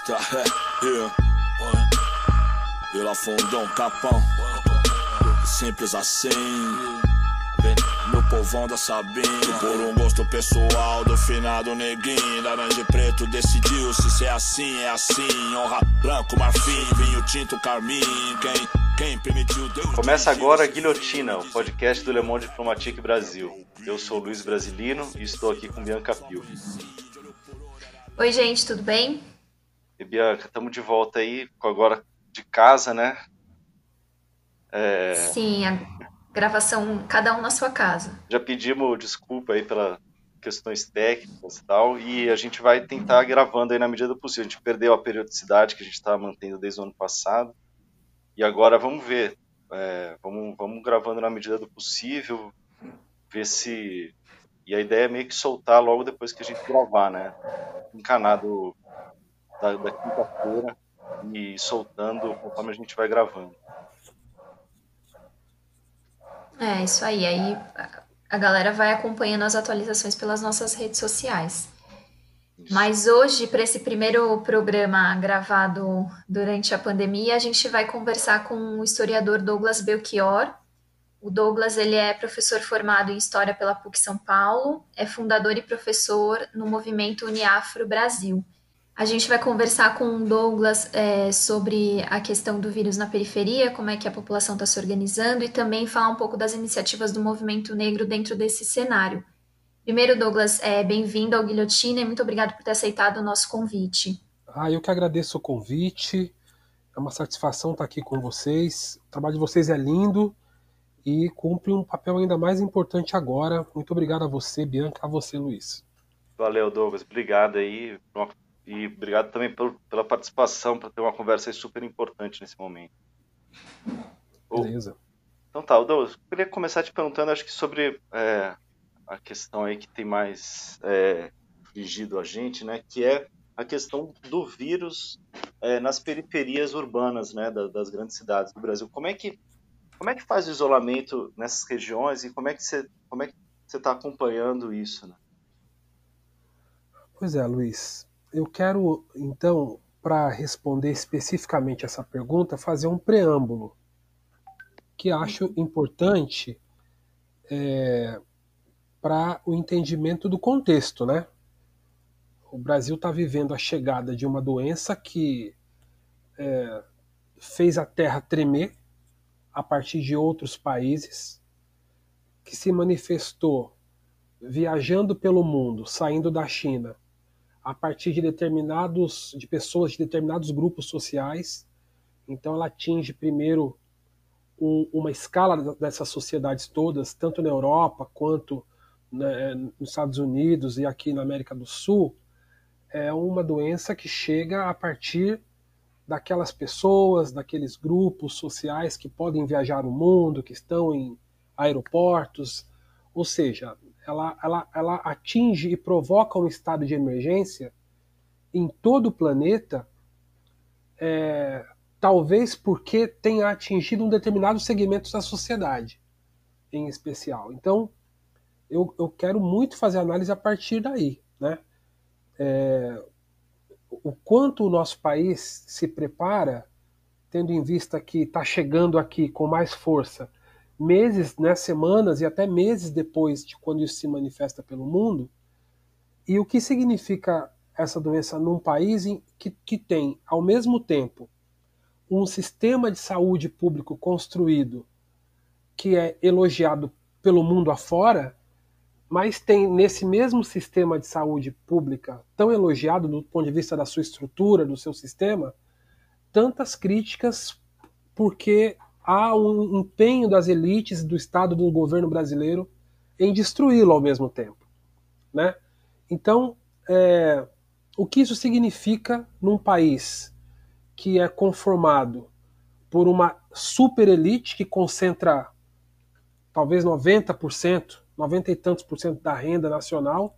Nostra, é. Fundão, Capão. Simples assim. Meu povão da Sabina Por um gosto pessoal do finado neguinho Laranja e preto decidiu se ser assim é assim Honra branco, marfim, vinho tinto, carmim Quem, quem permitiu Deus Começa agora a Guilhotina, o podcast do Le Monde Diplomatique Brasil Eu sou Luiz Brasilino e estou aqui com Bianca Pio Oi gente, tudo bem? E Bianca, estamos de volta aí, agora de casa, né? É... Sim, gravação cada um na sua casa. Já pedimos desculpa aí pelas questões técnicas e tal, e a gente vai tentar gravando aí na medida do possível. A gente perdeu a periodicidade que a gente estava mantendo desde o ano passado, e agora vamos ver. É, vamos, vamos gravando na medida do possível, ver se. E a ideia é meio que soltar logo depois que a gente gravar, né? Encanado da, da quinta-feira e soltando conforme a gente vai gravando. É, isso aí. Aí a galera vai acompanhando as atualizações pelas nossas redes sociais. Mas hoje, para esse primeiro programa gravado durante a pandemia, a gente vai conversar com o historiador Douglas Belchior. O Douglas ele é professor formado em História pela PUC São Paulo, é fundador e professor no movimento Uniafro Brasil. A gente vai conversar com o Douglas é, sobre a questão do vírus na periferia, como é que a população está se organizando e também falar um pouco das iniciativas do movimento negro dentro desse cenário. Primeiro, Douglas, é, bem-vindo ao Guilhotina e muito obrigado por ter aceitado o nosso convite. Ah, eu que agradeço o convite. É uma satisfação estar aqui com vocês. O trabalho de vocês é lindo e cumpre um papel ainda mais importante agora. Muito obrigado a você, Bianca, a você, Luiz. Valeu, Douglas. Obrigado aí. E obrigado também pela participação, para ter uma conversa super importante nesse momento. Beleza. Então tá, Douglas, eu queria começar te perguntando, acho que sobre é, a questão aí que tem mais é, a gente, né, que é a questão do vírus é, nas periferias urbanas, né, das, das grandes cidades do Brasil. Como é que como é que faz o isolamento nessas regiões e como é que você como é que você está acompanhando isso, né? Pois é, Luiz. Eu quero, então, para responder especificamente essa pergunta, fazer um preâmbulo que acho importante é, para o entendimento do contexto, né? O Brasil está vivendo a chegada de uma doença que é, fez a Terra tremer a partir de outros países, que se manifestou viajando pelo mundo, saindo da China, a partir de determinados de pessoas de determinados grupos sociais. Então ela atinge primeiro um, uma escala dessas sociedades todas, tanto na Europa quanto né, nos Estados Unidos e aqui na América do Sul. É uma doença que chega a partir daquelas pessoas, daqueles grupos sociais que podem viajar o mundo, que estão em aeroportos, ou seja, ela, ela, ela atinge e provoca um estado de emergência em todo o planeta, é, talvez porque tenha atingido um determinado segmento da sociedade, em especial. Então, eu, eu quero muito fazer análise a partir daí, né? É, o quanto o nosso país se prepara, tendo em vista que está chegando aqui com mais força meses, né, semanas e até meses depois de quando isso se manifesta pelo mundo. E o que significa essa doença num país que, que tem, ao mesmo tempo, um sistema de saúde público construído que é elogiado pelo mundo afora, mas tem nesse mesmo sistema de saúde pública, tão elogiado do ponto de vista da sua estrutura, do seu sistema, tantas críticas porque há um empenho das elites do Estado do governo brasileiro em destruí-lo ao mesmo tempo. Né? Então, é, o que isso significa num país que é conformado por uma super elite que concentra talvez 90%, 90 e tantos por cento da renda nacional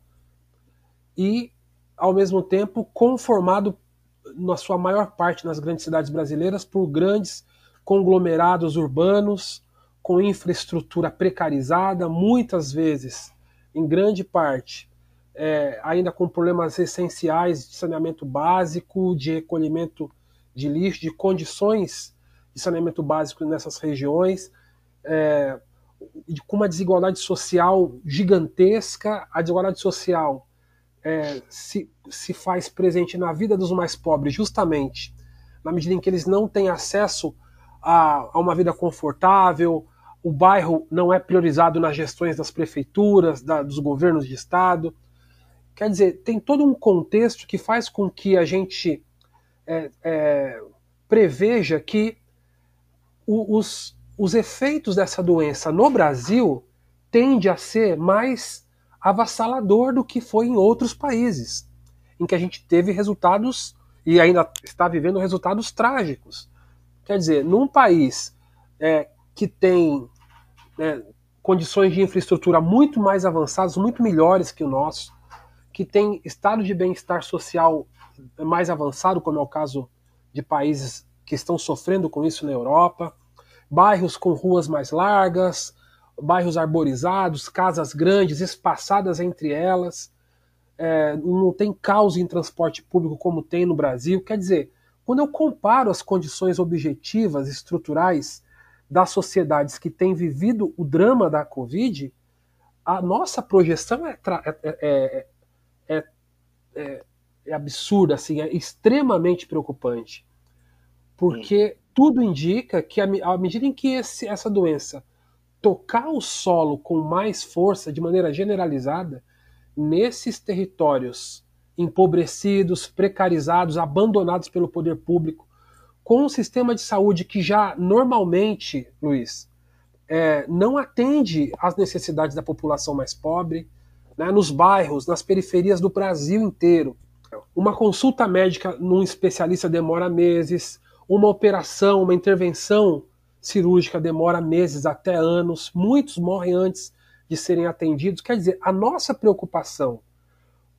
e, ao mesmo tempo, conformado na sua maior parte nas grandes cidades brasileiras por grandes conglomerados urbanos com infraestrutura precarizada, muitas vezes em grande parte, é, ainda com problemas essenciais de saneamento básico, de recolhimento de lixo, de condições de saneamento básico nessas regiões, é, com uma desigualdade social gigantesca. A desigualdade social é, se, se faz presente na vida dos mais pobres, justamente na medida em que eles não têm acesso a, a uma vida confortável, o bairro não é priorizado nas gestões das prefeituras, da, dos governos de estado. Quer dizer, tem todo um contexto que faz com que a gente é, é, preveja que o, os, os efeitos dessa doença no Brasil tende a ser mais avassalador do que foi em outros países, em que a gente teve resultados e ainda está vivendo resultados trágicos. Quer dizer, num país é, que tem é, condições de infraestrutura muito mais avançadas, muito melhores que o nosso, que tem estado de bem-estar social mais avançado, como é o caso de países que estão sofrendo com isso na Europa, bairros com ruas mais largas, bairros arborizados, casas grandes, espaçadas entre elas, é, não tem caos em transporte público como tem no Brasil. Quer dizer, quando eu comparo as condições objetivas, estruturais das sociedades que têm vivido o drama da Covid, a nossa projeção é, é, é, é, é absurda, assim, é extremamente preocupante. Porque tudo indica que, à medida em que esse, essa doença tocar o solo com mais força, de maneira generalizada, nesses territórios empobrecidos, precarizados, abandonados pelo poder público, com um sistema de saúde que já normalmente, Luiz, é, não atende às necessidades da população mais pobre, né, nos bairros, nas periferias do Brasil inteiro. Uma consulta médica num especialista demora meses, uma operação, uma intervenção cirúrgica demora meses até anos, muitos morrem antes de serem atendidos. Quer dizer, a nossa preocupação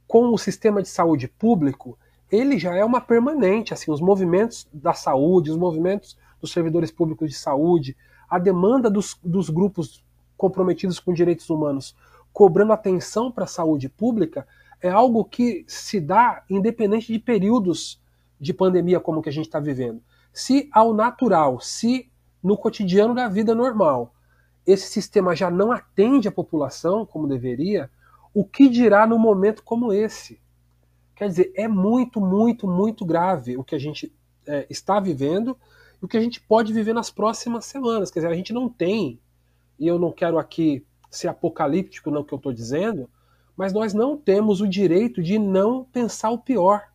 com o sistema de saúde público, ele já é uma permanente, assim, os movimentos da saúde, os movimentos dos servidores públicos de saúde, a demanda dos, dos grupos comprometidos com direitos humanos cobrando atenção para a saúde pública é algo que se dá independente de períodos de pandemia como que a gente está vivendo. Se ao natural, se no cotidiano da vida normal, esse sistema já não atende a população como deveria, o que dirá no momento como esse? Quer dizer, é muito, muito, muito grave o que a gente é, está vivendo e o que a gente pode viver nas próximas semanas. Quer dizer, a gente não tem, e eu não quero aqui ser apocalíptico no que eu estou dizendo, mas nós não temos o direito de não pensar o pior.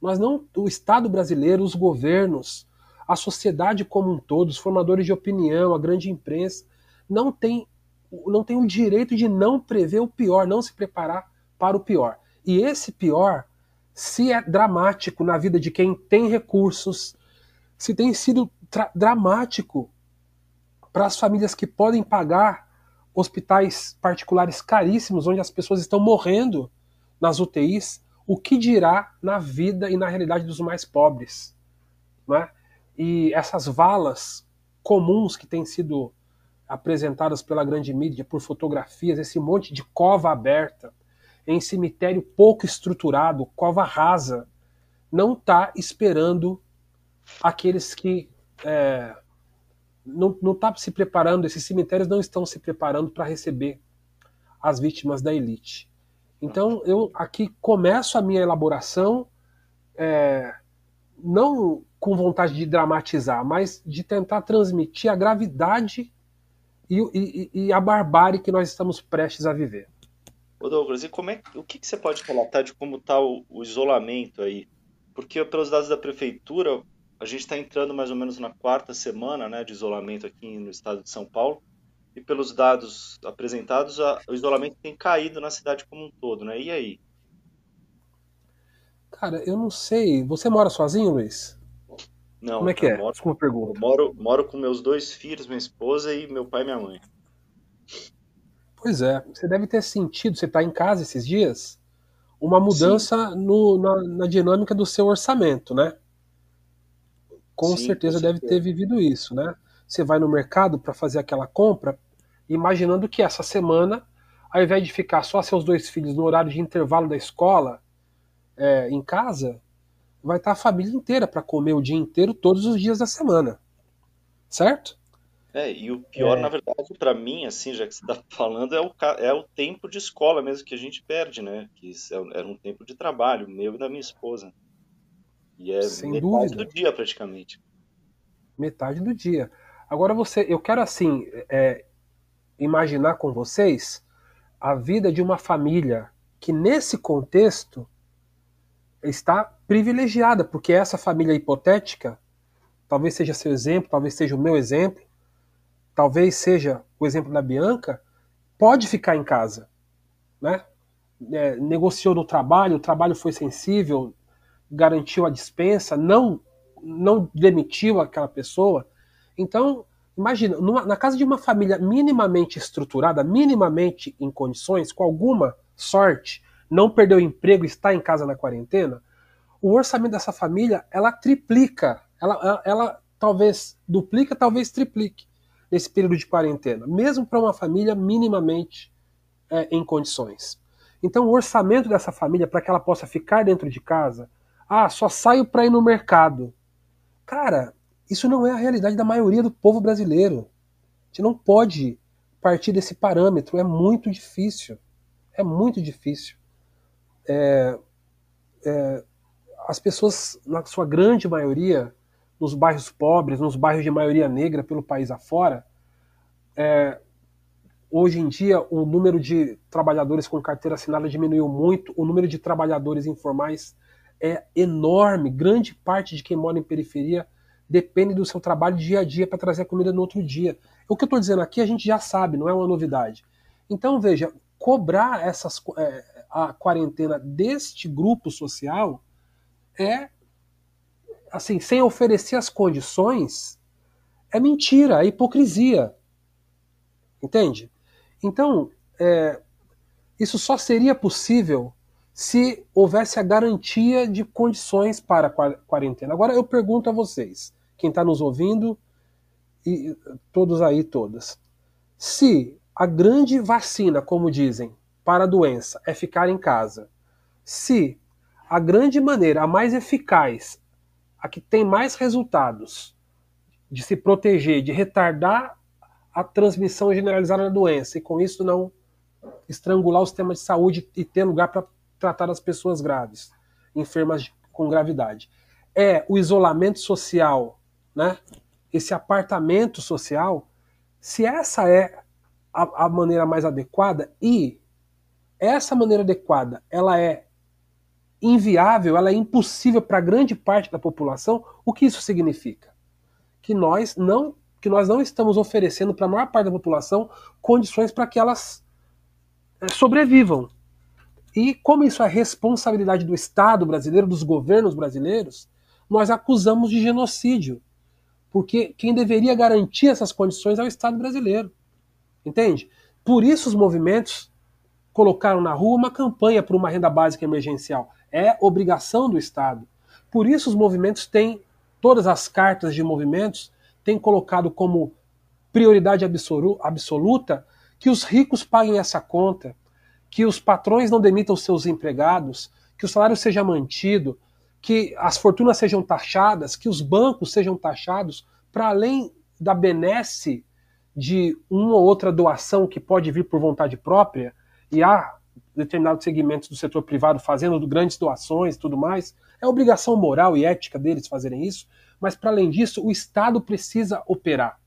Nós não, o Estado brasileiro, os governos, a sociedade como um todo, os formadores de opinião, a grande imprensa, não tem, não tem o direito de não prever o pior, não se preparar para o pior. E esse pior, se é dramático na vida de quem tem recursos, se tem sido dramático para as famílias que podem pagar hospitais particulares caríssimos, onde as pessoas estão morrendo nas UTIs, o que dirá na vida e na realidade dos mais pobres? Né? E essas valas comuns que têm sido apresentadas pela grande mídia por fotografias, esse monte de cova aberta em cemitério pouco estruturado, cova rasa, não está esperando aqueles que é, não está se preparando, esses cemitérios não estão se preparando para receber as vítimas da elite. Então eu aqui começo a minha elaboração é, não com vontade de dramatizar, mas de tentar transmitir a gravidade e, e, e a barbárie que nós estamos prestes a viver. Ô Douglas, e como é, o que, que você pode relatar de como está o, o isolamento aí? Porque pelos dados da prefeitura, a gente está entrando mais ou menos na quarta semana né, de isolamento aqui no estado de São Paulo. E pelos dados apresentados, a, o isolamento tem caído na cidade como um todo, né? E aí? Cara, eu não sei. Você mora sozinho, Luiz? Não. Como é que é? Moro, Desculpa a pergunta. Eu moro, moro com meus dois filhos, minha esposa e meu pai e minha mãe. Pois é. Você deve ter sentido, você está em casa esses dias, uma mudança no, na, na dinâmica do seu orçamento, né? com Sim, certeza com deve ter vivido isso, né? Você vai no mercado para fazer aquela compra, imaginando que essa semana ao invés de ficar só seus dois filhos no horário de intervalo da escola, é, em casa, vai estar a família inteira para comer o dia inteiro, todos os dias da semana. Certo? É, e o pior, é. na verdade, para mim, assim, já que você está falando, é o, é o tempo de escola mesmo que a gente perde, né? Que é era um tempo de trabalho, meu e da minha esposa. E é Sem metade dúvida. do dia, praticamente. Metade do dia. Agora você, eu quero assim, é, imaginar com vocês a vida de uma família que nesse contexto está privilegiada, porque essa família hipotética, talvez seja seu exemplo, talvez seja o meu exemplo, talvez seja o exemplo da Bianca, pode ficar em casa, né? É, negociou no trabalho, o trabalho foi sensível, garantiu a dispensa, não não demitiu aquela pessoa. Então, imagina, numa, na casa de uma família minimamente estruturada, minimamente em condições, com alguma sorte, não perdeu o emprego, está em casa na quarentena, o orçamento dessa família ela triplica, ela, ela, talvez duplica, talvez triplique nesse período de quarentena, mesmo para uma família minimamente é, em condições. Então, o orçamento dessa família, para que ela possa ficar dentro de casa, ah, só saio para ir no mercado. Cara, isso não é a realidade da maioria do povo brasileiro. A gente não pode partir desse parâmetro, é muito difícil. É muito difícil. É, é, as pessoas, na sua grande maioria, nos bairros pobres, nos bairros de maioria negra pelo país afora, é, hoje em dia o número de trabalhadores com carteira assinada diminuiu muito, o número de trabalhadores informais é enorme. Grande parte de quem mora em periferia depende do seu trabalho dia a dia para trazer a comida no outro dia. O que eu estou dizendo aqui a gente já sabe, não é uma novidade. Então veja, cobrar essas, é, a quarentena deste grupo social é assim, sem oferecer as condições, é mentira, é hipocrisia. Entende? Então, é, isso só seria possível se houvesse a garantia de condições para a quarentena. Agora eu pergunto a vocês, quem está nos ouvindo, e todos aí, todas, se a grande vacina, como dizem, para a doença é ficar em casa, se a grande maneira, a mais eficaz, a que tem mais resultados de se proteger, de retardar a transmissão generalizada da doença e com isso não estrangular o sistema de saúde e ter lugar para tratar as pessoas graves, enfermas com gravidade. É o isolamento social, né? Esse apartamento social, se essa é a, a maneira mais adequada e essa maneira adequada, ela é inviável, ela é impossível para grande parte da população, o que isso significa? Que nós não que nós não estamos oferecendo para a maior parte da população condições para que elas é, sobrevivam. E como isso é responsabilidade do Estado brasileiro, dos governos brasileiros, nós acusamos de genocídio. Porque quem deveria garantir essas condições é o Estado brasileiro. Entende? Por isso os movimentos colocaram na rua uma campanha por uma renda básica emergencial é obrigação do Estado. Por isso os movimentos têm, todas as cartas de movimentos têm colocado como prioridade absoluta que os ricos paguem essa conta, que os patrões não demitam seus empregados, que o salário seja mantido, que as fortunas sejam taxadas, que os bancos sejam taxados, para além da benesse de uma ou outra doação que pode vir por vontade própria, e há determinados segmentos do setor privado fazendo grandes doações e tudo mais. É obrigação moral e ética deles fazerem isso, mas para além disso, o Estado precisa operar.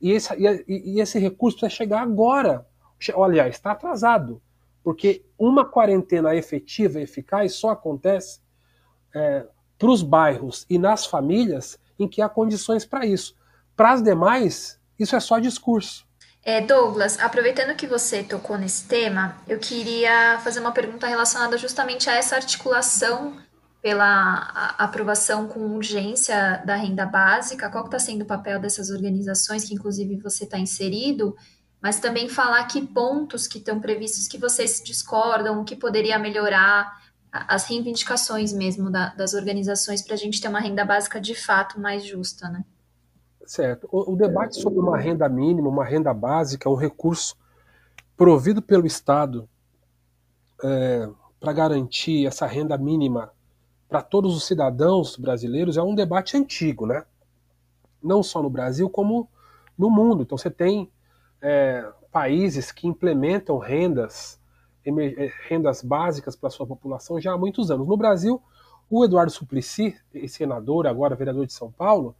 E esse, e, e esse recurso precisa chegar agora. Olha, está atrasado, porque uma quarentena efetiva e eficaz só acontece é, para os bairros e nas famílias em que há condições para isso. Para as demais, isso é só discurso. É, Douglas, aproveitando que você tocou nesse tema, eu queria fazer uma pergunta relacionada justamente a essa articulação pela aprovação com urgência da renda básica, qual está sendo o papel dessas organizações, que inclusive você está inserido, mas também falar que pontos que estão previstos que vocês discordam, o que poderia melhorar as reivindicações mesmo da, das organizações para a gente ter uma renda básica de fato mais justa, né? Certo. O, o, debate sobre uma renda mínima, uma renda básica, é um recurso provido pelo Estado é, para garantir essa renda mínima para todos os cidadãos brasileiros é um debate antigo, né? Não só no Brasil, como no mundo. Então você tem é, países que implementam rendas, é, rendas básicas para a sua população já há muitos anos. No Brasil, o Eduardo Suplicy, senador, agora vereador de São Paulo,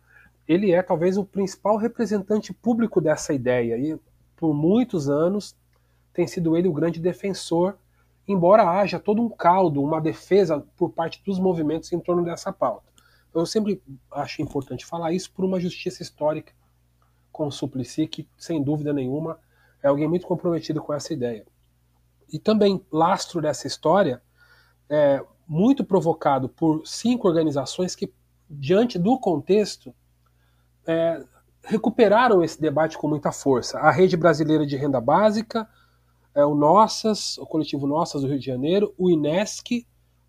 ele é talvez o principal representante público dessa ideia e por muitos anos tem sido ele o grande defensor embora haja todo um caldo, uma defesa por parte dos movimentos em torno dessa pauta. Eu sempre acho importante falar isso por uma justiça histórica com o Suplicy, que sem dúvida nenhuma é alguém muito comprometido com essa ideia. E também lastro dessa história é muito provocado por cinco organizações que, diante do contexto, é, recuperaram esse debate com muita força. A Rede Brasileira de Renda Básica, é o Nossas, o coletivo Nossas do Rio de Janeiro, o INESC,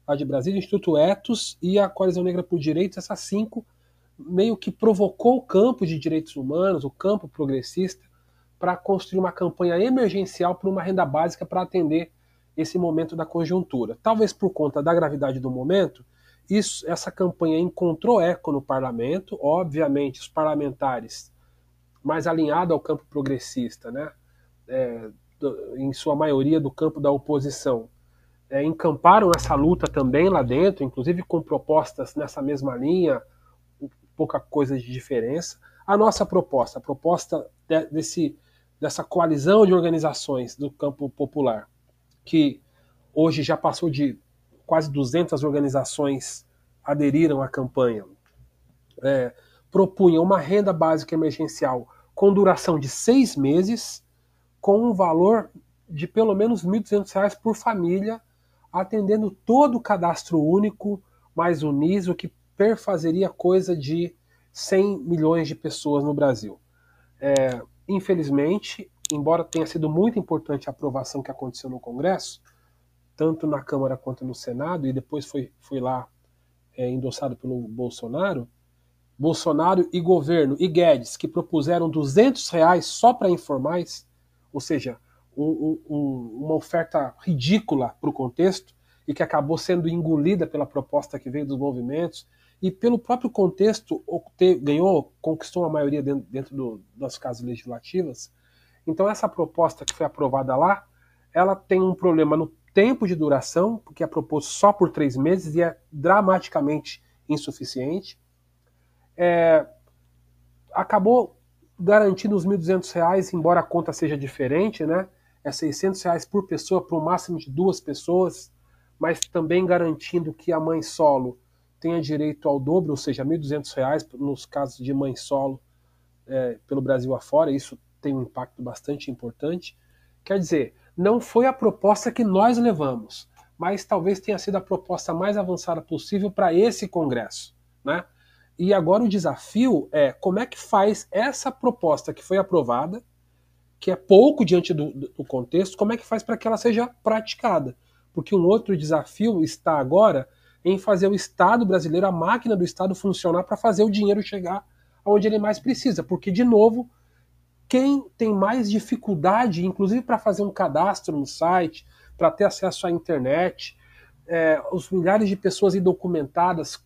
lá de Brasília, o Instituto Etos e a Coalizão Negra por Direitos, essas cinco meio que provocou o campo de direitos humanos, o campo progressista, para construir uma campanha emergencial para uma renda básica para atender esse momento da conjuntura. Talvez por conta da gravidade do momento, isso, essa campanha encontrou eco no parlamento, obviamente os parlamentares mais alinhados ao campo progressista, né, é, em sua maioria, do campo da oposição, é, encamparam essa luta também lá dentro, inclusive com propostas nessa mesma linha, pouca coisa de diferença. A nossa proposta, a proposta de, desse, dessa coalizão de organizações do campo popular, que hoje já passou de quase 200 organizações aderiram à campanha, é, propunha uma renda básica emergencial com duração de seis meses, com um valor de pelo menos R$ 1.200 por família, atendendo todo o cadastro único, mais o NIS, o que perfazeria coisa de 100 milhões de pessoas no Brasil. É, infelizmente, embora tenha sido muito importante a aprovação que aconteceu no Congresso, tanto na Câmara quanto no Senado, e depois foi, foi lá é, endossado pelo Bolsonaro, Bolsonaro e governo e Guedes, que propuseram 200 reais só para informais, ou seja, um, um, uma oferta ridícula para o contexto e que acabou sendo engolida pela proposta que veio dos movimentos e pelo próprio contexto ganhou, conquistou a maioria dentro, dentro do, das casas legislativas. Então essa proposta que foi aprovada lá, ela tem um problema no tempo de duração, porque é proposto só por três meses e é dramaticamente insuficiente. É, acabou garantindo os R$ 1.200, embora a conta seja diferente, né? É 600 reais por pessoa para um máximo de duas pessoas, mas também garantindo que a mãe solo tenha direito ao dobro, ou seja, R$ 1.200 nos casos de mãe solo é, pelo Brasil afora. Isso tem um impacto bastante importante. Quer dizer, não foi a proposta que nós levamos, mas talvez tenha sido a proposta mais avançada possível para esse Congresso, né? E agora o desafio é como é que faz essa proposta que foi aprovada, que é pouco diante do, do contexto, como é que faz para que ela seja praticada? Porque um outro desafio está agora em fazer o Estado brasileiro, a máquina do Estado funcionar para fazer o dinheiro chegar aonde ele mais precisa. Porque, de novo, quem tem mais dificuldade, inclusive para fazer um cadastro no site, para ter acesso à internet, é, os milhares de pessoas indocumentadas,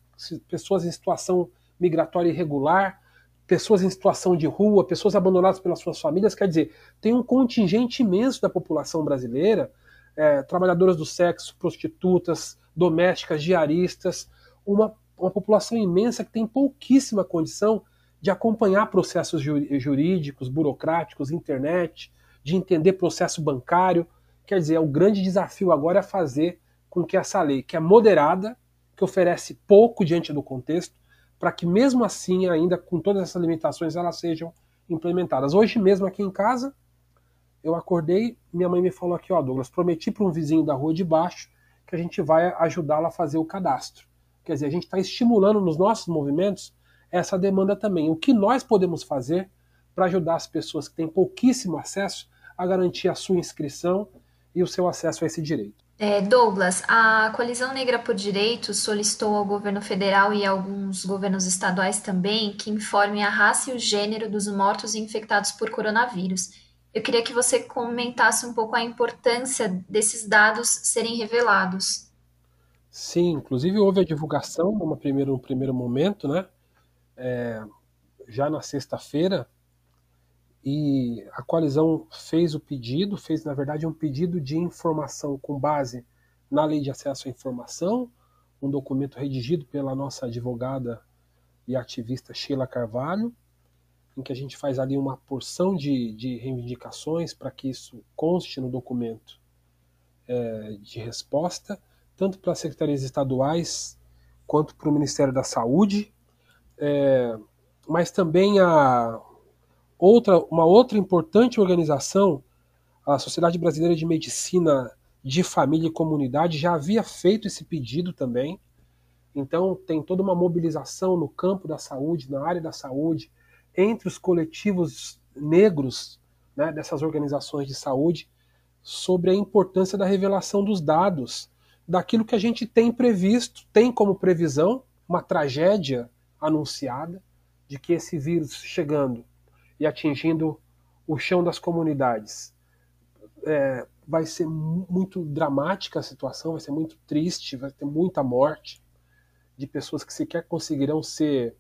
pessoas em situação migratória irregular, pessoas em situação de rua, pessoas abandonadas pelas suas famílias. Quer dizer, tem um contingente imenso da população brasileira, é, trabalhadoras do sexo, prostitutas, domésticas, diaristas, uma, uma população imensa que tem pouquíssima condição de acompanhar processos jurídicos, burocráticos, internet, de entender processo bancário. Quer dizer, o grande desafio agora é fazer com que essa lei, que é moderada, que oferece pouco diante do contexto, para que mesmo assim, ainda com todas essas limitações, elas sejam implementadas. Hoje mesmo aqui em casa, eu acordei, minha mãe me falou aqui, ó, Douglas, prometi para um vizinho da rua de baixo que a gente vai ajudá-la a fazer o cadastro. Quer dizer, a gente está estimulando nos nossos movimentos essa demanda também. O que nós podemos fazer para ajudar as pessoas que têm pouquíssimo acesso a garantir a sua inscrição e o seu acesso a esse direito? É, Douglas, a Coalizão Negra por Direitos solicitou ao governo federal e alguns governos estaduais também que informem a raça e o gênero dos mortos infectados por coronavírus. eu queria que você comentasse um pouco a importância desses dados serem revelados. Sim, inclusive houve a divulgação numa primeiro, no primeiro momento, né? É, já na sexta-feira, e a coalizão fez o pedido, fez na verdade um pedido de informação com base na Lei de Acesso à Informação, um documento redigido pela nossa advogada e ativista Sheila Carvalho, em que a gente faz ali uma porção de, de reivindicações para que isso conste no documento é, de resposta, tanto para as secretarias estaduais quanto para o Ministério da Saúde, é, mas também a outra, uma outra importante organização, a Sociedade Brasileira de Medicina de Família e Comunidade, já havia feito esse pedido também. Então, tem toda uma mobilização no campo da saúde, na área da saúde, entre os coletivos negros né, dessas organizações de saúde sobre a importância da revelação dos dados, daquilo que a gente tem previsto, tem como previsão uma tragédia anunciada de que esse vírus chegando e atingindo o chão das comunidades é, vai ser muito dramática a situação, vai ser muito triste, vai ter muita morte de pessoas que sequer conseguirão ser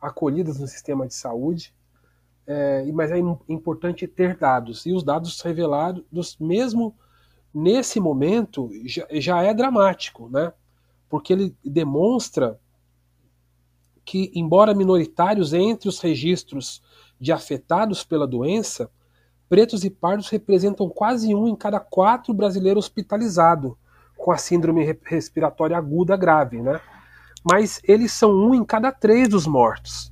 acolhidas no sistema de saúde, é, mas é importante ter dados, e os dados revelados, mesmo nesse momento, já, já é dramático, né? porque ele demonstra que, embora minoritários entre os registros de afetados pela doença, pretos e pardos representam quase um em cada quatro brasileiros hospitalizado com a síndrome respiratória aguda grave, né? mas eles são um em cada três dos mortos.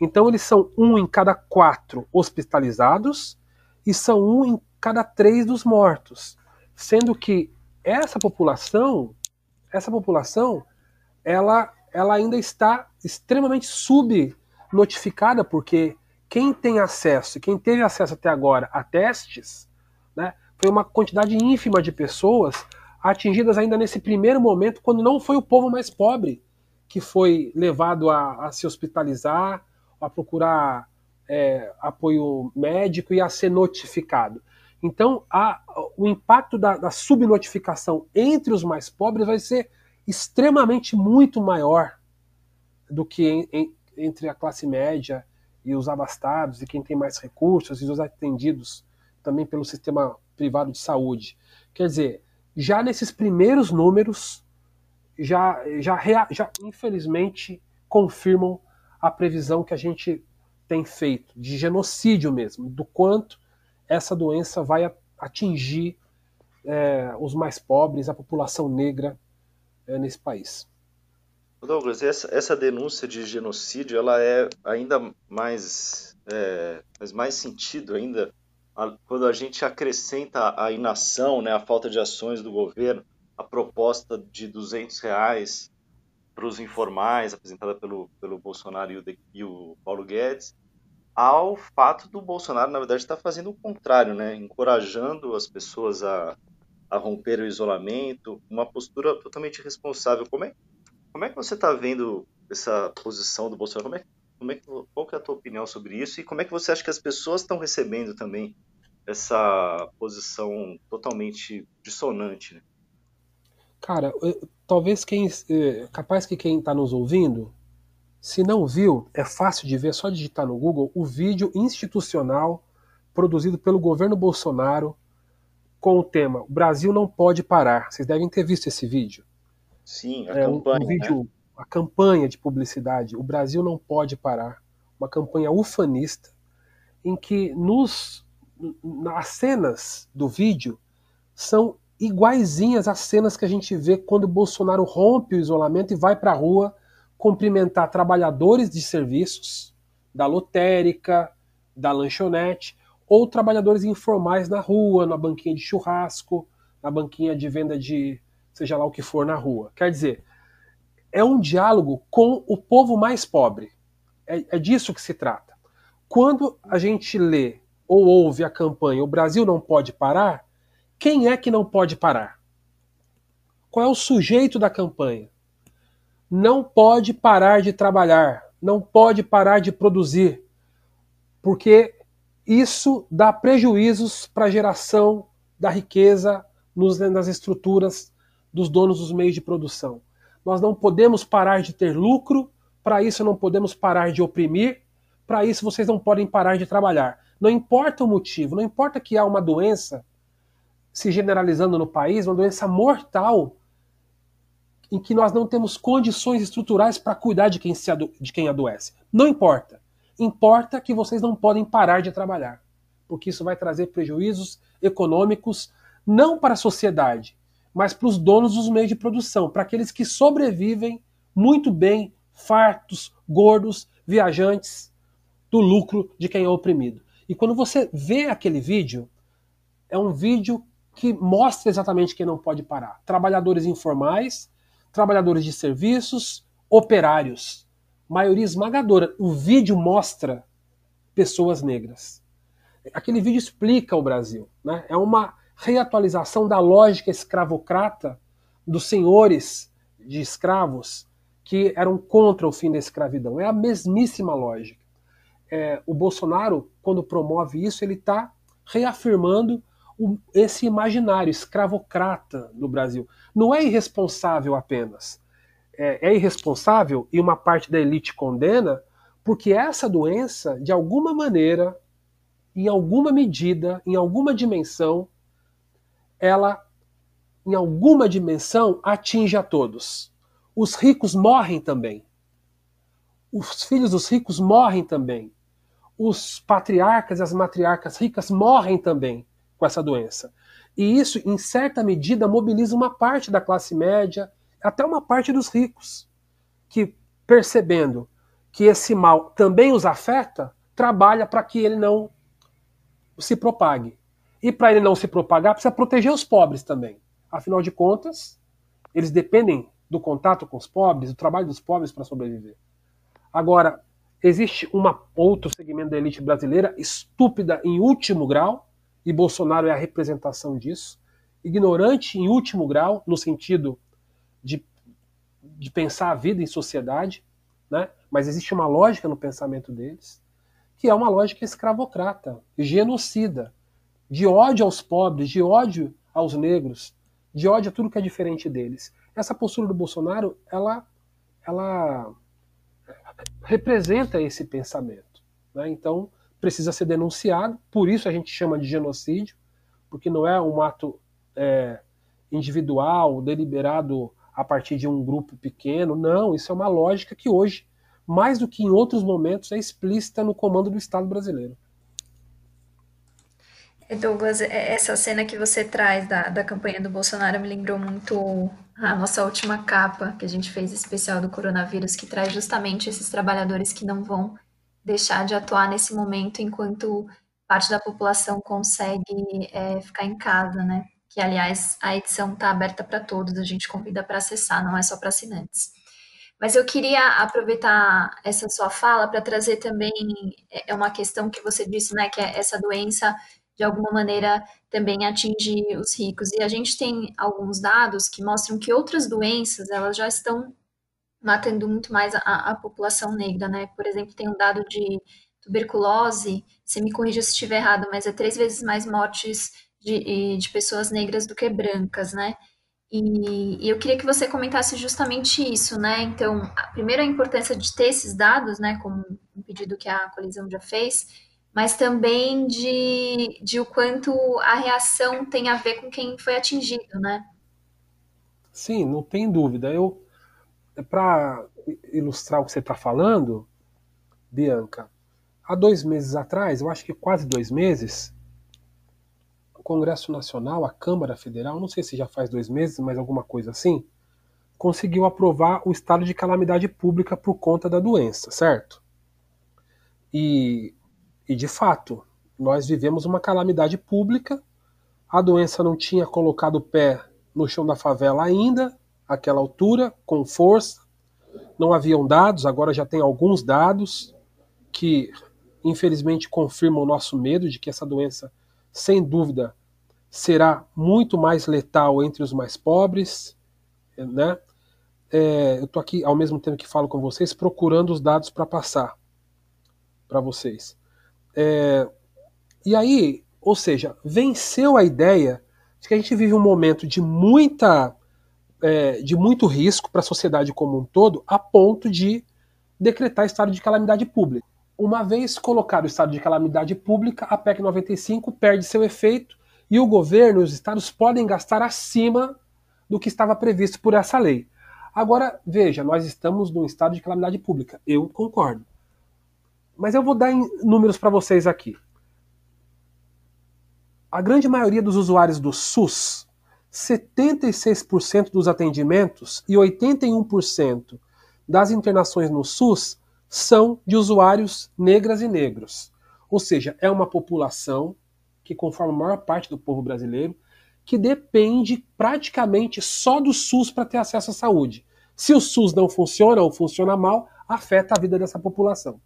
Então eles são um em cada quatro hospitalizados e são um em cada três dos mortos, sendo que essa população, essa população, ela, ela ainda está extremamente subnotificada porque quem tem acesso, quem teve acesso até agora a testes, né, foi uma quantidade ínfima de pessoas atingidas ainda nesse primeiro momento, quando não foi o povo mais pobre que foi levado a, a se hospitalizar, a procurar é, apoio médico e a ser notificado. Então, a, o impacto da, da, subnotificação entre os mais pobres vai ser extremamente muito maior do que em, em, entre a classe média e os abastados, e quem tem mais recursos, e os atendidos também pelo sistema privado de saúde. Quer dizer, já nesses primeiros números, já, já, já infelizmente confirmam a previsão que a gente tem feito de genocídio mesmo, do quanto essa doença vai atingir é, os mais pobres, a população negra é, nesse país. Douglas, essa, essa denúncia de genocídio, ela é ainda mais, é, faz mais sentido ainda quando a gente acrescenta a inação, né, a falta de ações do governo, a proposta de 200 reais para os informais, apresentada pelo, pelo Bolsonaro e o, e o Paulo Guedes, ao fato do Bolsonaro, na verdade, estar tá fazendo o contrário, né? encorajando as pessoas a, a romper o isolamento, uma postura totalmente irresponsável. Como é, como é que você está vendo essa posição do Bolsonaro? Como é, como é, qual que é a tua opinião sobre isso? E como é que você acha que as pessoas estão recebendo também essa posição totalmente dissonante? Né? Cara, talvez quem. É, capaz que quem está nos ouvindo, se não viu, é fácil de ver, é só digitar no Google o vídeo institucional produzido pelo governo Bolsonaro com o tema O Brasil não pode parar. Vocês devem ter visto esse vídeo. Sim, a é, campanha. Um, um vídeo, né? a campanha de publicidade, O Brasil não pode parar. Uma campanha ufanista, em que nos, nas cenas do vídeo são iguaizinhas às cenas que a gente vê quando Bolsonaro rompe o isolamento e vai para a rua cumprimentar trabalhadores de serviços, da lotérica, da lanchonete, ou trabalhadores informais na rua, na banquinha de churrasco, na banquinha de venda de seja lá o que for na rua. Quer dizer, é um diálogo com o povo mais pobre. É, é disso que se trata. Quando a gente lê ou ouve a campanha O Brasil não pode parar, quem é que não pode parar? Qual é o sujeito da campanha? Não pode parar de trabalhar, não pode parar de produzir, porque isso dá prejuízos para a geração da riqueza nos, nas estruturas dos donos dos meios de produção. Nós não podemos parar de ter lucro, para isso não podemos parar de oprimir, para isso vocês não podem parar de trabalhar. Não importa o motivo, não importa que há uma doença se generalizando no país, uma doença mortal, em que nós não temos condições estruturais para cuidar de quem, se ado de quem adoece. Não importa. Importa que vocês não podem parar de trabalhar, porque isso vai trazer prejuízos econômicos não para a sociedade, mas para os donos dos meios de produção, para aqueles que sobrevivem muito bem, fartos, gordos, viajantes, do lucro de quem é oprimido. E quando você vê aquele vídeo, é um vídeo que mostra exatamente quem não pode parar: trabalhadores informais, trabalhadores de serviços, operários. Maioria esmagadora. O vídeo mostra pessoas negras. Aquele vídeo explica o Brasil. Né? É uma reatualização da lógica escravocrata dos senhores de escravos que eram contra o fim da escravidão. É a mesmíssima lógica. É, o Bolsonaro, quando promove isso, ele está reafirmando o, esse imaginário escravocrata no Brasil. Não é irresponsável apenas. É, é irresponsável e uma parte da elite condena porque essa doença, de alguma maneira, em alguma medida, em alguma dimensão, ela, em alguma dimensão, atinge a todos. Os ricos morrem também. Os filhos dos ricos morrem também. Os patriarcas e as matriarcas ricas morrem também com essa doença. E isso, em certa medida, mobiliza uma parte da classe média, até uma parte dos ricos, que, percebendo que esse mal também os afeta, trabalha para que ele não se propague. E para ele não se propagar, precisa proteger os pobres também. Afinal de contas, eles dependem do contato com os pobres, do trabalho dos pobres para sobreviver. Agora, existe um outro segmento da elite brasileira estúpida em último grau, e Bolsonaro é a representação disso, ignorante em último grau, no sentido de, de pensar a vida em sociedade, né? mas existe uma lógica no pensamento deles, que é uma lógica escravocrata, genocida, de ódio aos pobres, de ódio aos negros, de ódio a tudo que é diferente deles. Essa postura do Bolsonaro, ela, ela representa esse pensamento. Né? Então, precisa ser denunciado, por isso a gente chama de genocídio, porque não é um ato é, individual, deliberado a partir de um grupo pequeno, não, isso é uma lógica que hoje, mais do que em outros momentos, é explícita no comando do Estado brasileiro. Douglas, é, essa cena que você traz da, da campanha do Bolsonaro me lembrou muito a nossa última capa que a gente fez especial do coronavírus, que traz justamente esses trabalhadores que não vão deixar de atuar nesse momento enquanto parte da população consegue é, ficar em casa, né? Que, aliás, a edição está aberta para todos, a gente convida para acessar, não é só para assinantes. Mas eu queria aproveitar essa sua fala para trazer também é, é uma questão que você disse, né, que é essa doença de alguma maneira também atinge os ricos. E a gente tem alguns dados que mostram que outras doenças elas já estão matando muito mais a, a população negra, né? Por exemplo, tem um dado de tuberculose, você me corrija se estiver errado, mas é três vezes mais mortes de, de pessoas negras do que brancas, né? E, e, eu queria que você comentasse justamente isso, né? Então, a, primeiro a importância de ter esses dados, né? Como um pedido que a colisão já fez, mas também de, de o quanto a reação tem a ver com quem foi atingido, né? Sim, não tem dúvida. Eu, para ilustrar o que você está falando, Bianca, há dois meses atrás, eu acho que quase dois meses, Congresso Nacional, a Câmara Federal, não sei se já faz dois meses, mas alguma coisa assim, conseguiu aprovar o estado de calamidade pública por conta da doença, certo? E e de fato, nós vivemos uma calamidade pública. A doença não tinha colocado o pé no chão da favela ainda, àquela altura, com força. Não haviam dados, agora já tem alguns dados que infelizmente confirmam o nosso medo de que essa doença, sem dúvida, será muito mais letal entre os mais pobres, né? É, eu estou aqui, ao mesmo tempo que falo com vocês, procurando os dados para passar para vocês. É, E aí, ou seja, venceu a ideia de que a gente vive um momento de muita é, de muito risco para a sociedade como um todo, a ponto de decretar estado de calamidade pública. Uma vez colocado o estado de calamidade pública, a PEC 95 perde seu efeito e o governo e os estados podem gastar acima do que estava previsto por essa lei. Agora, veja, nós estamos num estado de calamidade pública. Eu concordo. Mas eu vou dar números para vocês aqui. A grande maioria dos usuários do SUS, 76% dos atendimentos e 81% das internações no SUS são de usuários negras e negros. Ou seja, é uma população que conforma a maior parte do povo brasileiro, que depende praticamente só do SUS para ter acesso à saúde. Se o SUS não funciona ou funciona mal, afeta a vida dessa população.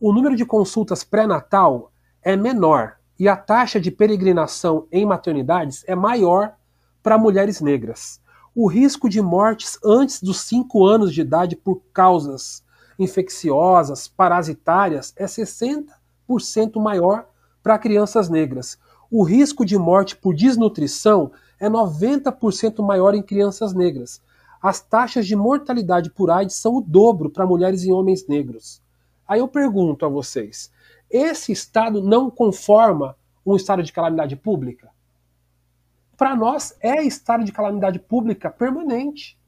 O número de consultas pré-natal é menor e a taxa de peregrinação em maternidades é maior para mulheres negras. O risco de mortes antes dos 5 anos de idade por causas infecciosas, parasitárias, é 60% maior para crianças negras. O risco de morte por desnutrição é 90% maior em crianças negras. As taxas de mortalidade por AIDS são o dobro para mulheres e homens negros. Aí eu pergunto a vocês: esse estado não conforma um estado de calamidade pública? Para nós é estado de calamidade pública permanente.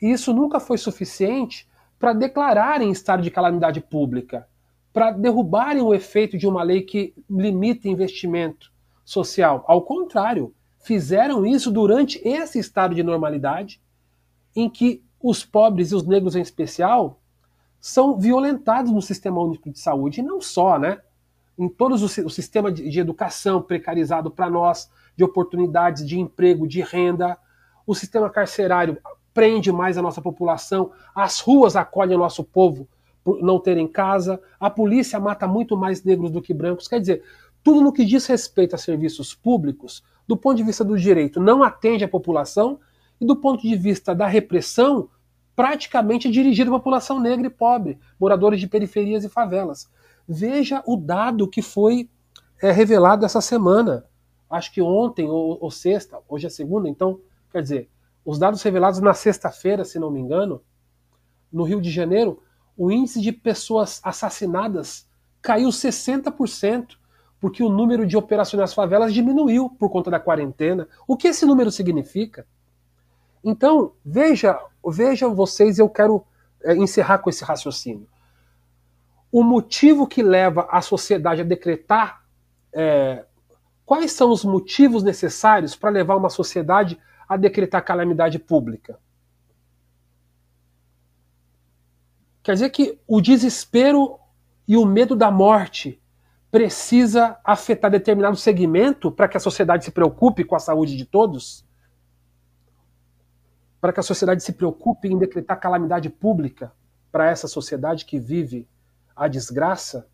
E isso nunca foi suficiente para declararem estado de calamidade pública para derrubarem o efeito de uma lei que limita investimento social. Ao contrário, fizeram isso durante esse estado de normalidade, em que os pobres e os negros em especial são violentados no sistema único de saúde, e não só, né? Em todo o sistema de, de educação precarizado para nós, de oportunidades de emprego, de renda, o sistema carcerário prende mais a nossa população, as ruas acolhem o nosso povo por não terem casa, a polícia mata muito mais negros do que brancos. Quer dizer, tudo no que diz respeito a serviços públicos, do ponto de vista do direito, não atende a população, e do ponto de vista da repressão, praticamente é dirigido à população negra e pobre, moradores de periferias e favelas. Veja o dado que foi é, revelado essa semana. Acho que ontem ou, ou sexta, hoje é segunda, então, quer dizer, os dados revelados na sexta-feira, se não me engano, no Rio de Janeiro, o índice de pessoas assassinadas caiu 60%, porque o número de operações nas favelas diminuiu por conta da quarentena. O que esse número significa? Então, veja, vejam vocês, eu quero é, encerrar com esse raciocínio. O motivo que leva a sociedade a decretar é, quais são os motivos necessários para levar uma sociedade a decretar calamidade pública? Quer dizer que o desespero e o medo da morte precisa afetar determinado segmento para que a sociedade se preocupe com a saúde de todos? Para que a sociedade se preocupe em decretar calamidade pública para essa sociedade que vive a desgraça,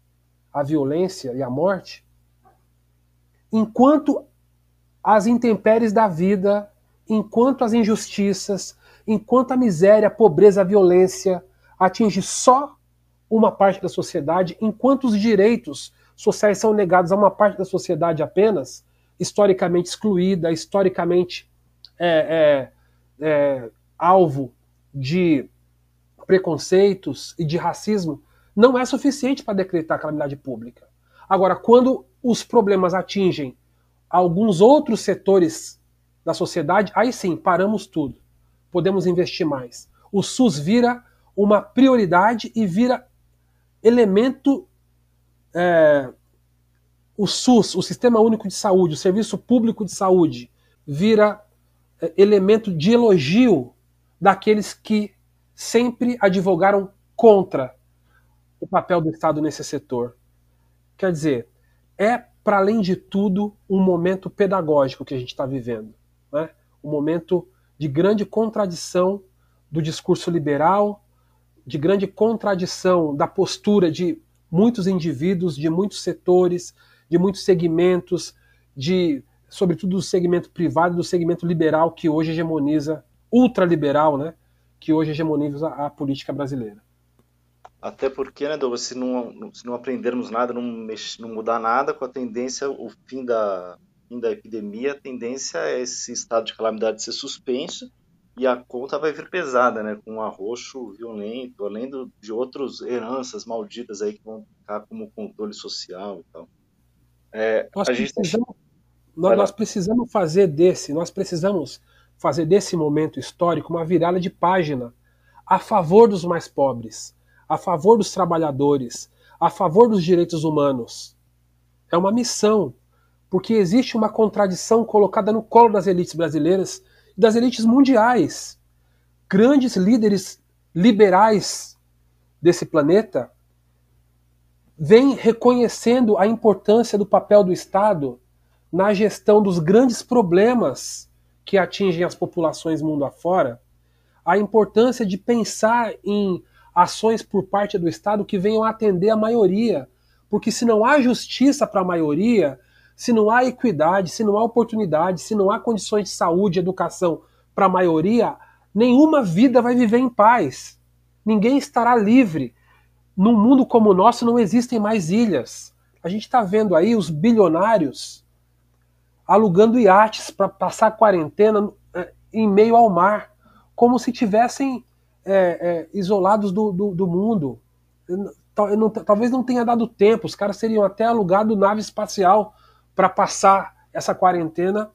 a violência e a morte? Enquanto as intempéries da vida, enquanto as injustiças, enquanto a miséria, a pobreza, a violência, atinge só uma parte da sociedade, enquanto os direitos sociais são negados a uma parte da sociedade apenas, historicamente excluída, historicamente é, é, é, alvo de preconceitos e de racismo, não é suficiente para decretar calamidade pública. Agora, quando os problemas atingem alguns outros setores da sociedade, aí sim, paramos tudo. Podemos investir mais. O SUS vira uma prioridade e vira elemento. É, o SUS, o Sistema Único de Saúde, o Serviço Público de Saúde, vira é, elemento de elogio daqueles que sempre advogaram contra o papel do Estado nesse setor. Quer dizer, é, para além de tudo, um momento pedagógico que a gente está vivendo. Né? Um momento de grande contradição do discurso liberal, de grande contradição da postura de muitos indivíduos, de muitos setores, de muitos segmentos, de sobretudo do segmento privado, do segmento liberal que hoje hegemoniza, ultraliberal, né, que hoje hegemoniza a, política brasileira. Até porque, né, Douglas, se não, se não aprendermos nada, não, mex, não mudar nada, com a tendência, o fim da, da epidemia, a tendência é esse estado de calamidade ser suspenso e a conta vai vir pesada, né, com um arroxo violento, além do, de outras heranças malditas aí que vão ficar como controle social e tal. É, nós, precisamos, nós, nós precisamos fazer desse, nós precisamos fazer desse momento histórico uma virada de página a favor dos mais pobres, a favor dos trabalhadores, a favor dos direitos humanos. É uma missão, porque existe uma contradição colocada no colo das elites brasileiras e das elites mundiais. Grandes líderes liberais desse planeta vêm reconhecendo a importância do papel do Estado na gestão dos grandes problemas que atingem as populações mundo afora, a importância de pensar em ações por parte do Estado que venham atender a maioria. Porque se não há justiça para a maioria, se não há equidade, se não há oportunidade, se não há condições de saúde educação para a maioria, nenhuma vida vai viver em paz. Ninguém estará livre. Num mundo como o nosso não existem mais ilhas. A gente está vendo aí os bilionários alugando iates para passar a quarentena eh, em meio ao mar, como se tivessem é, é, isolados do, do, do mundo. Talvez não tenha dado tempo, os caras teriam até alugado nave espacial para passar essa quarentena,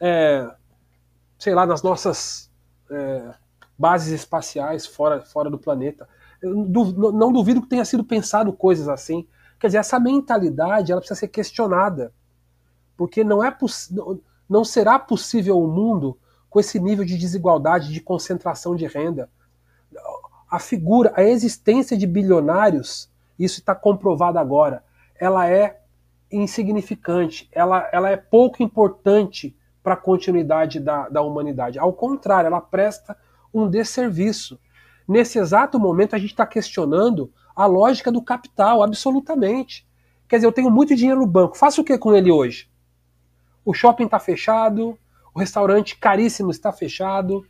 é, sei lá, nas nossas é, bases espaciais fora, fora do planeta. Não duvido que tenha sido pensado coisas assim. Quer dizer, essa mentalidade ela precisa ser questionada, porque não é não será possível um mundo com esse nível de desigualdade, de concentração de renda a figura, a existência de bilionários, isso está comprovado agora, ela é insignificante, ela, ela é pouco importante para a continuidade da, da humanidade. Ao contrário, ela presta um desserviço. Nesse exato momento, a gente está questionando a lógica do capital, absolutamente. Quer dizer, eu tenho muito dinheiro no banco, faço o que com ele hoje? O shopping está fechado, o restaurante caríssimo está fechado,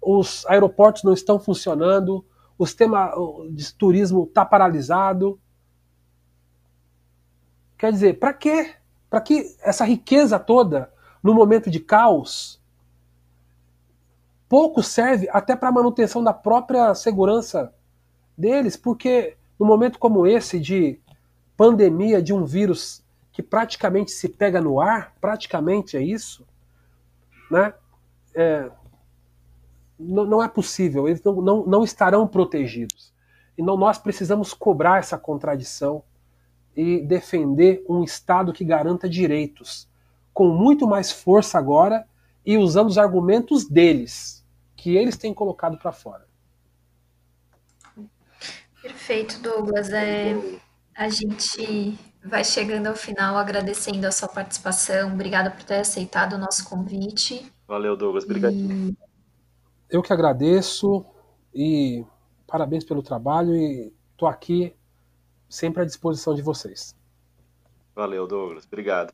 os aeroportos não estão funcionando, o sistema de turismo está paralisado. Quer dizer, para quê? Para que essa riqueza toda no momento de caos? Pouco serve até para a manutenção da própria segurança deles, porque no momento como esse de pandemia de um vírus que praticamente se pega no ar, praticamente é isso, né? É, não, não é possível, eles não, não, não estarão protegidos. Então nós precisamos cobrar essa contradição e defender um Estado que garanta direitos, com muito mais força agora e usando os argumentos deles, que eles têm colocado para fora. Perfeito, Douglas. É, a gente vai chegando ao final agradecendo a sua participação. Obrigada por ter aceitado o nosso convite. Valeu, Douglas. Obrigado. E eu que agradeço e parabéns pelo trabalho e estou aqui sempre à disposição de vocês. Valeu, Douglas. Obrigado.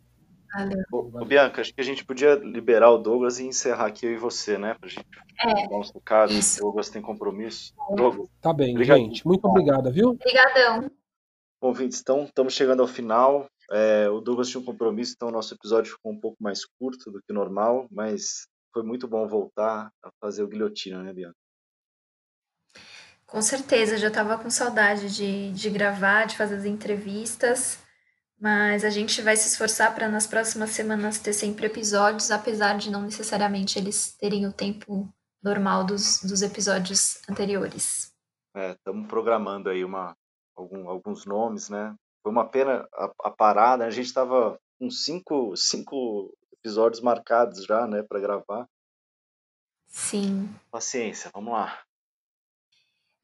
Valeu. Ô, Bianca, acho que a gente podia liberar o Douglas e encerrar aqui eu e você, né? Pra gente é, dar uns recados. O Douglas tem compromisso. É. Douglas. Tá bem, obrigado. gente. Muito obrigada, viu? Obrigadão. Bom, Vintes, então estamos chegando ao final. É, o Douglas tinha um compromisso, então o nosso episódio ficou um pouco mais curto do que normal, mas foi muito bom voltar a fazer o Guilhotina, né, Bianca? Com certeza, já estava com saudade de, de gravar, de fazer as entrevistas, mas a gente vai se esforçar para nas próximas semanas ter sempre episódios, apesar de não necessariamente eles terem o tempo normal dos, dos episódios anteriores. É, estamos programando aí uma, algum, alguns nomes, né? Foi uma pena a, a parada, a gente estava com cinco, cinco episódios marcados já, né, para gravar. Sim. Paciência, vamos lá.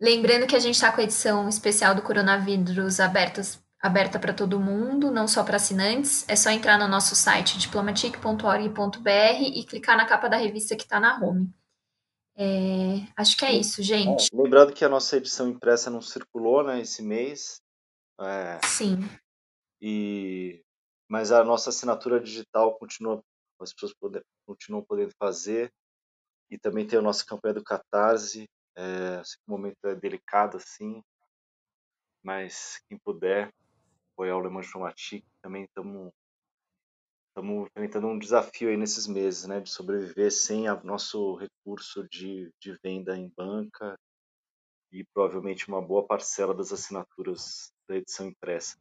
Lembrando que a gente está com a edição especial do coronavírus abertas, aberta para todo mundo, não só para assinantes. É só entrar no nosso site diplomatic.org.br e clicar na capa da revista que está na home. É, acho que é isso, gente. É, lembrando que a nossa edição impressa não circulou né, esse mês. É, Sim. E mas a nossa assinatura digital continua, as pessoas poder, continuam podendo fazer. E também tem a nossa campanha do Catarse. É, esse momento é delicado assim. mas quem puder apoiar o Le Mans Chromatique, também estamos enfrentando um desafio aí nesses meses, né, de sobreviver sem o nosso recurso de, de venda em banca e provavelmente uma boa parcela das assinaturas da edição impressa.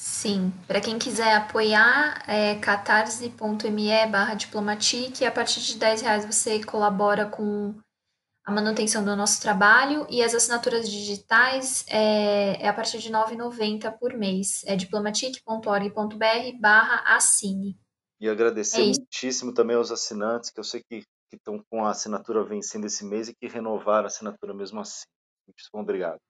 Sim, para quem quiser apoiar, é catarse.me barra diplomatique, a partir de 10 reais você colabora com a manutenção do nosso trabalho e as assinaturas digitais é, é a partir de R$ 9,90 por mês. É diplomatic.org.br barra assine. E agradecer é muitíssimo também aos assinantes, que eu sei que estão com a assinatura vencendo esse mês e que renovaram a assinatura mesmo assim. Muitíssimo obrigado.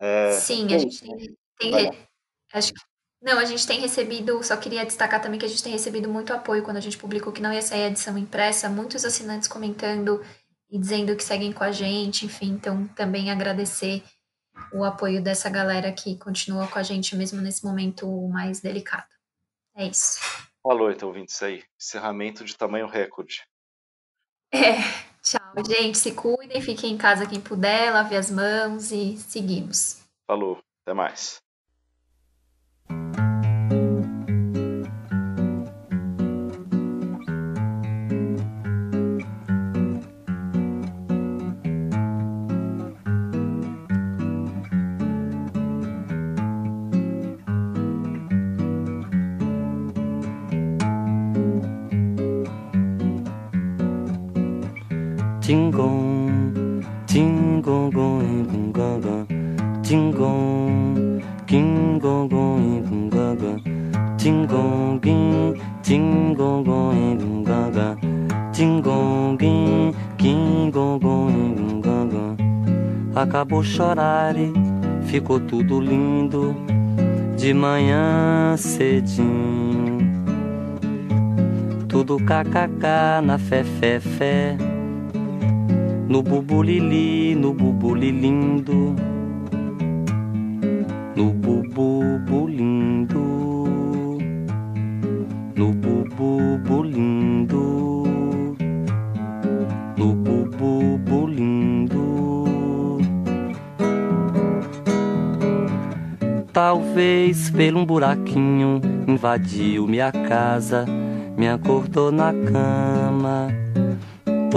É... Sim, a gente tem, tem acho que não, a gente tem recebido, só queria destacar também que a gente tem recebido muito apoio quando a gente publicou que não ia sair a edição impressa, muitos assinantes comentando e dizendo que seguem com a gente, enfim, então também agradecer o apoio dessa galera que continua com a gente mesmo nesse momento mais delicado. É isso. Falou, então, ouvintes aí. Encerramento de tamanho recorde. É, tchau, gente. Se cuidem, fiquem em casa quem puder, lave as mãos e seguimos. Falou, até mais. Tingong, tingong, gong, gong, gong, tingong, tingong, tingong, gong, gong, gong, tingong, king, king, gong, gong, gong, gong. Acabou chorar e ficou tudo lindo. De manhã cedinho. Tudo kkk na fé, fé, fé no bubulili, no bubulilindo, no bububulindo, no bububulindo, no bububulindo. Talvez pelo um buraquinho invadiu minha casa, me acordou na cama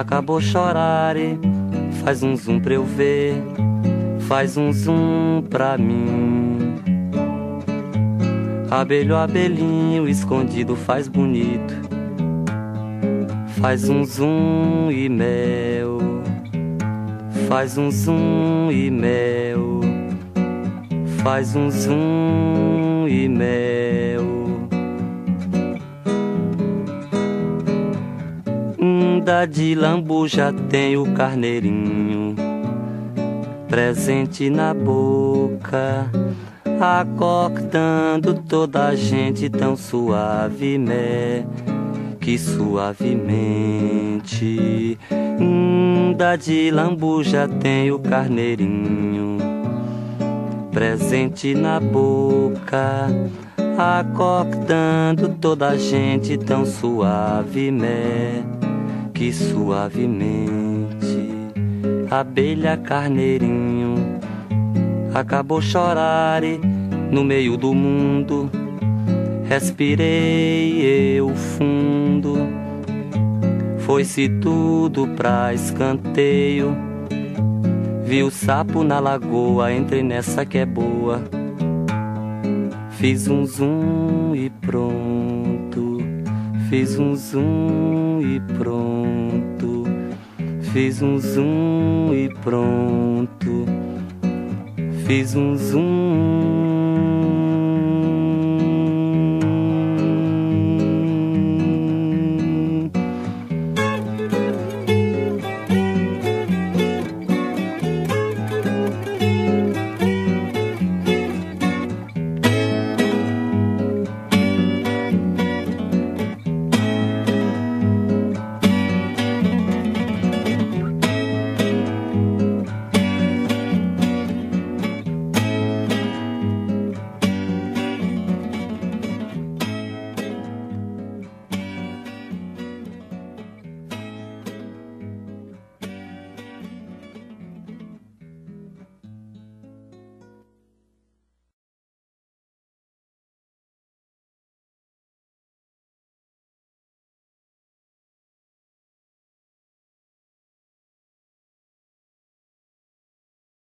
acabou chorar e faz um zoom pra eu ver, faz um zoom pra mim. Abelho, abelhinho escondido faz bonito, faz um zoom e mel, faz um zoom e mel, faz um zoom e mel. Linda de lambuja tem o carneirinho presente na boca, acordando toda a gente tão suavemente, que suavemente. Linda de lambuja tem o carneirinho presente na boca acordando toda a gente tão suavemente que suavemente. Abelha carneirinho acabou chorar e no meio do mundo respirei eu fundo. Foi-se tudo pra escanteio. Vi o sapo na lagoa entrei nessa que é boa. Fiz um zoom e pronto Fiz um zoom e pronto. Fiz um zoom e pronto. Fiz um zoom